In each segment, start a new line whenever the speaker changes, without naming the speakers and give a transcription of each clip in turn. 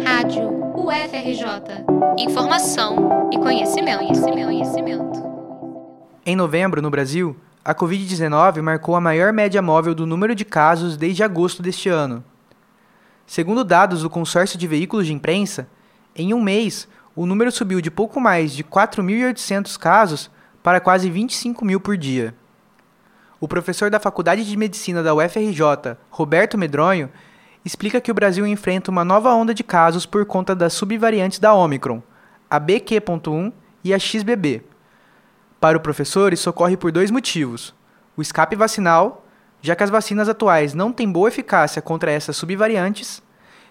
Rádio UFRJ. Informação e conhecimento, conhecimento, conhecimento.
Em novembro, no Brasil, a Covid-19 marcou a maior média móvel do número de casos desde agosto deste ano. Segundo dados do consórcio de veículos de imprensa, em um mês, o número subiu de pouco mais de 4.800 casos para quase 25 mil por dia. O professor da Faculdade de Medicina da UFRJ, Roberto Medronho, explica que o Brasil enfrenta uma nova onda de casos por conta das subvariantes da Omicron, a BQ.1 e a XBB. Para o professor, isso ocorre por dois motivos: o escape vacinal, já que as vacinas atuais não têm boa eficácia contra essas subvariantes,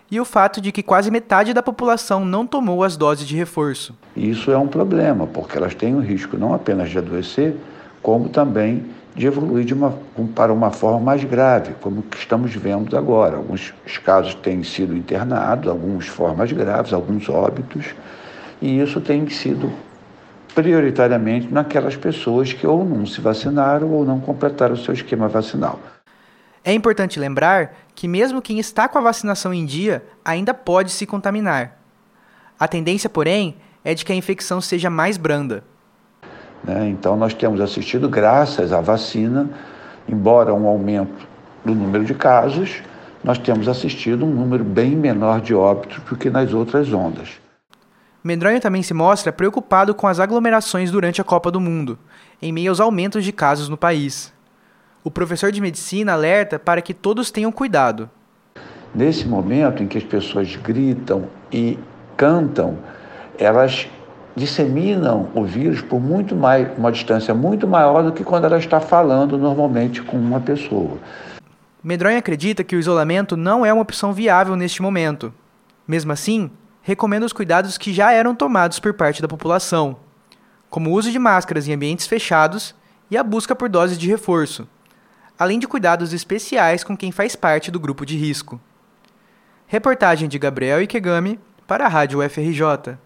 e o fato de que quase metade da população não tomou as doses de reforço.
Isso é um problema, porque elas têm o risco não apenas de adoecer, como também de evoluir de uma, para uma forma mais grave, como que estamos vendo agora. Alguns casos têm sido internados, algumas formas graves, alguns óbitos, e isso tem sido prioritariamente naquelas pessoas que ou não se vacinaram ou não completaram o seu esquema vacinal.
É importante lembrar que, mesmo quem está com a vacinação em dia, ainda pode se contaminar. A tendência, porém, é de que a infecção seja mais branda.
Né? Então, nós temos assistido, graças à vacina, embora um aumento do número de casos, nós temos assistido um número bem menor de óbitos do que nas outras ondas.
Medronho também se mostra preocupado com as aglomerações durante a Copa do Mundo, em meio aos aumentos de casos no país. O professor de medicina alerta para que todos tenham cuidado.
Nesse momento em que as pessoas gritam e cantam, elas disseminam o vírus por muito mais, uma distância muito maior do que quando ela está falando normalmente com uma pessoa.
Medronho acredita que o isolamento não é uma opção viável neste momento. Mesmo assim, recomenda os cuidados que já eram tomados por parte da população, como o uso de máscaras em ambientes fechados e a busca por doses de reforço, além de cuidados especiais com quem faz parte do grupo de risco. Reportagem de Gabriel Ikegami para a Rádio UFRJ.